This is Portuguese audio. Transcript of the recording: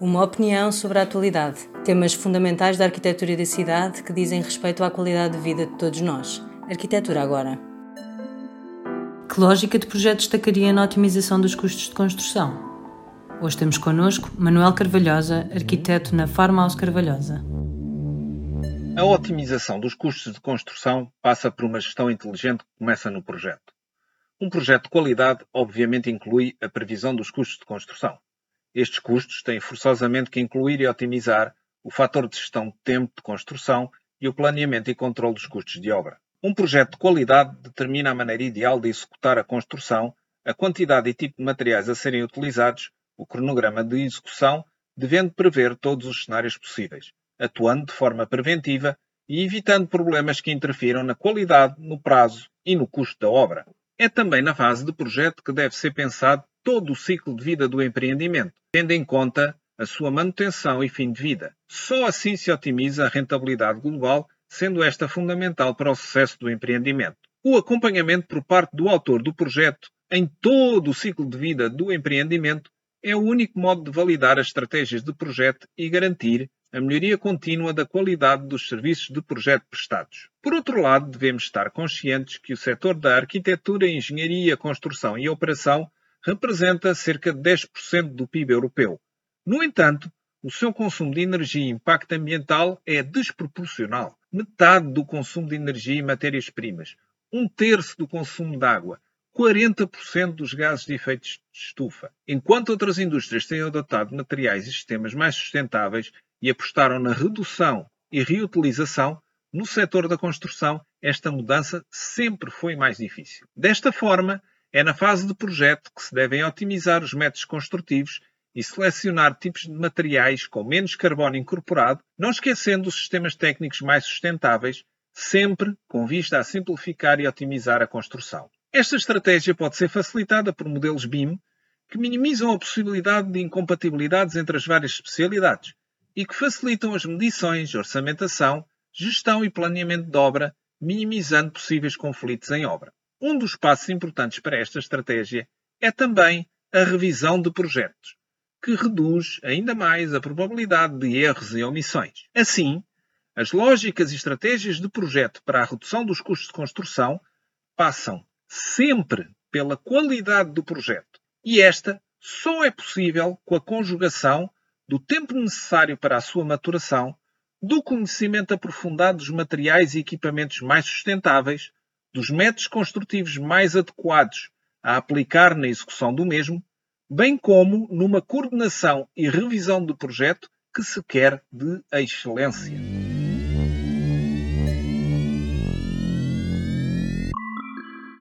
Uma opinião sobre a atualidade. Temas fundamentais da arquitetura da cidade que dizem respeito à qualidade de vida de todos nós. Arquitetura agora. Que lógica de projeto destacaria na otimização dos custos de construção? Hoje temos connosco Manuel Carvalhosa, arquiteto na Farmhouse Carvalhosa. A otimização dos custos de construção passa por uma gestão inteligente que começa no projeto. Um projeto de qualidade, obviamente, inclui a previsão dos custos de construção. Estes custos têm forçosamente que incluir e otimizar o fator de gestão de tempo de construção e o planeamento e controle dos custos de obra. Um projeto de qualidade determina a maneira ideal de executar a construção, a quantidade e tipo de materiais a serem utilizados, o cronograma de execução, devendo prever todos os cenários possíveis, atuando de forma preventiva e evitando problemas que interfiram na qualidade, no prazo e no custo da obra. É também na fase de projeto que deve ser pensado todo o ciclo de vida do empreendimento, tendo em conta a sua manutenção e fim de vida. Só assim se otimiza a rentabilidade global, sendo esta fundamental para o sucesso do empreendimento. O acompanhamento por parte do autor do projeto em todo o ciclo de vida do empreendimento é o único modo de validar as estratégias de projeto e garantir a melhoria contínua da qualidade dos serviços de projeto prestados. Por outro lado, devemos estar conscientes que o setor da arquitetura, engenharia, construção e operação representa cerca de 10% do PIB europeu. No entanto, o seu consumo de energia e impacto ambiental é desproporcional. Metade do consumo de energia e matérias-primas, um terço do consumo de água, 40% dos gases de efeito de estufa. Enquanto outras indústrias têm adotado materiais e sistemas mais sustentáveis, e apostaram na redução e reutilização, no setor da construção esta mudança sempre foi mais difícil. Desta forma, é na fase de projeto que se devem otimizar os métodos construtivos e selecionar tipos de materiais com menos carbono incorporado, não esquecendo os sistemas técnicos mais sustentáveis, sempre com vista a simplificar e otimizar a construção. Esta estratégia pode ser facilitada por modelos BIM que minimizam a possibilidade de incompatibilidades entre as várias especialidades, e que facilitam as medições, orçamentação, gestão e planeamento de obra, minimizando possíveis conflitos em obra. Um dos passos importantes para esta estratégia é também a revisão de projetos, que reduz ainda mais a probabilidade de erros e omissões. Assim, as lógicas e estratégias de projeto para a redução dos custos de construção passam sempre pela qualidade do projeto, e esta só é possível com a conjugação do tempo necessário para a sua maturação, do conhecimento aprofundado dos materiais e equipamentos mais sustentáveis, dos métodos construtivos mais adequados a aplicar na execução do mesmo, bem como numa coordenação e revisão do projeto que se quer de excelência.